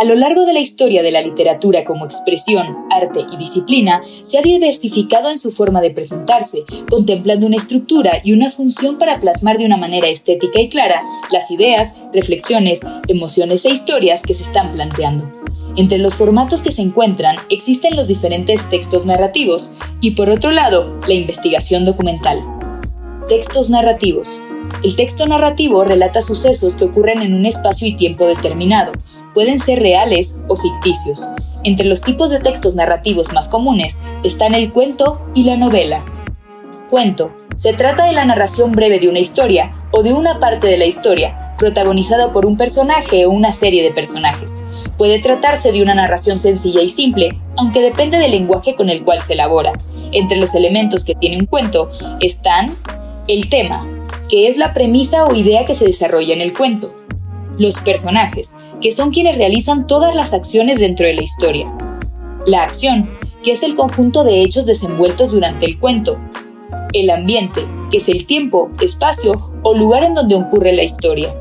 A lo largo de la historia de la literatura como expresión, arte y disciplina, se ha diversificado en su forma de presentarse, contemplando una estructura y una función para plasmar de una manera estética y clara las ideas, reflexiones, emociones e historias que se están planteando. Entre los formatos que se encuentran existen los diferentes textos narrativos y por otro lado, la investigación documental. Textos narrativos. El texto narrativo relata sucesos que ocurren en un espacio y tiempo determinado, pueden ser reales o ficticios. Entre los tipos de textos narrativos más comunes están el cuento y la novela. Cuento. Se trata de la narración breve de una historia o de una parte de la historia, protagonizada por un personaje o una serie de personajes. Puede tratarse de una narración sencilla y simple, aunque depende del lenguaje con el cual se elabora. Entre los elementos que tiene un cuento están el tema, que es la premisa o idea que se desarrolla en el cuento, los personajes, que son quienes realizan todas las acciones dentro de la historia. La acción, que es el conjunto de hechos desenvueltos durante el cuento. El ambiente, que es el tiempo, espacio o lugar en donde ocurre la historia.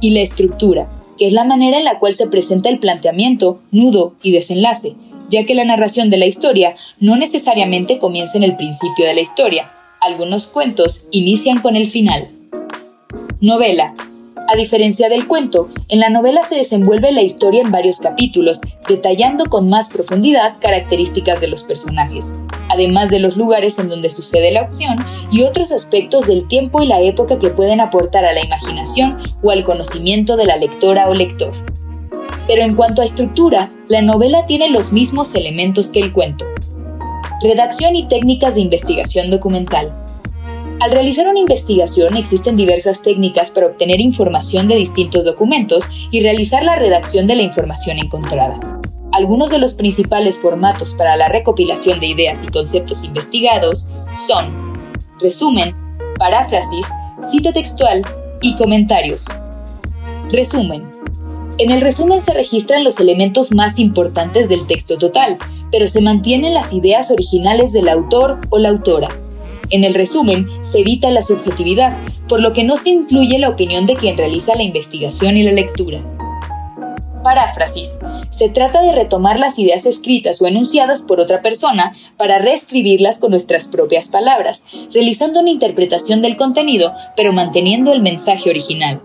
Y la estructura, que es la manera en la cual se presenta el planteamiento, nudo y desenlace, ya que la narración de la historia no necesariamente comienza en el principio de la historia. Algunos cuentos inician con el final. Novela, a diferencia del cuento, en la novela se desenvuelve la historia en varios capítulos, detallando con más profundidad características de los personajes, además de los lugares en donde sucede la acción y otros aspectos del tiempo y la época que pueden aportar a la imaginación o al conocimiento de la lectora o lector. Pero en cuanto a estructura, la novela tiene los mismos elementos que el cuento. Redacción y técnicas de investigación documental. Al realizar una investigación existen diversas técnicas para obtener información de distintos documentos y realizar la redacción de la información encontrada. Algunos de los principales formatos para la recopilación de ideas y conceptos investigados son resumen, paráfrasis, cita textual y comentarios. Resumen. En el resumen se registran los elementos más importantes del texto total, pero se mantienen las ideas originales del autor o la autora. En el resumen, se evita la subjetividad, por lo que no se incluye la opinión de quien realiza la investigación y la lectura. Paráfrasis. Se trata de retomar las ideas escritas o enunciadas por otra persona para reescribirlas con nuestras propias palabras, realizando una interpretación del contenido, pero manteniendo el mensaje original.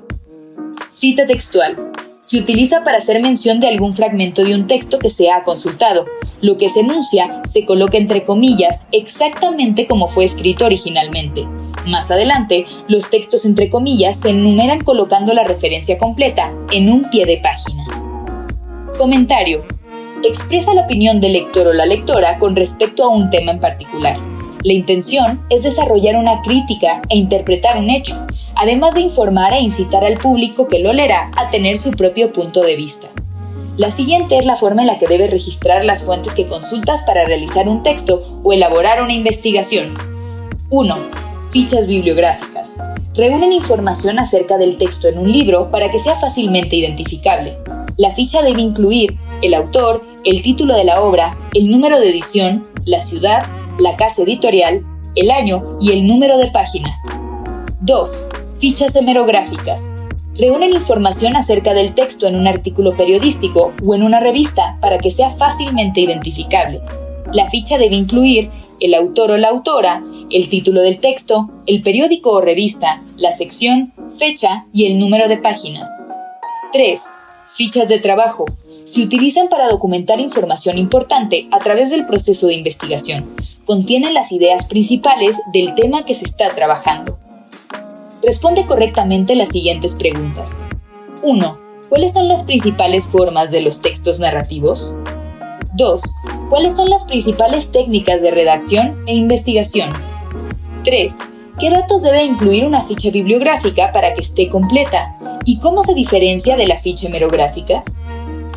Cita textual. Se utiliza para hacer mención de algún fragmento de un texto que se ha consultado, lo que se enuncia se coloca entre comillas exactamente como fue escrito originalmente. Más adelante, los textos entre comillas se enumeran colocando la referencia completa en un pie de página. Comentario. Expresa la opinión del lector o la lectora con respecto a un tema en particular. La intención es desarrollar una crítica e interpretar un hecho, además de informar e incitar al público que lo leerá a tener su propio punto de vista. La siguiente es la forma en la que debes registrar las fuentes que consultas para realizar un texto o elaborar una investigación. 1. Fichas bibliográficas. Reúnen información acerca del texto en un libro para que sea fácilmente identificable. La ficha debe incluir el autor, el título de la obra, el número de edición, la ciudad, la casa editorial, el año y el número de páginas. 2. Fichas hemerográficas reúnen información acerca del texto en un artículo periodístico o en una revista para que sea fácilmente identificable. La ficha debe incluir el autor o la autora, el título del texto, el periódico o revista, la sección, fecha y el número de páginas. 3. Fichas de trabajo. Se utilizan para documentar información importante a través del proceso de investigación. Contienen las ideas principales del tema que se está trabajando. Responde correctamente las siguientes preguntas. 1. ¿Cuáles son las principales formas de los textos narrativos? 2. ¿Cuáles son las principales técnicas de redacción e investigación? 3. ¿Qué datos debe incluir una ficha bibliográfica para que esté completa? ¿Y cómo se diferencia de la ficha hemerográfica?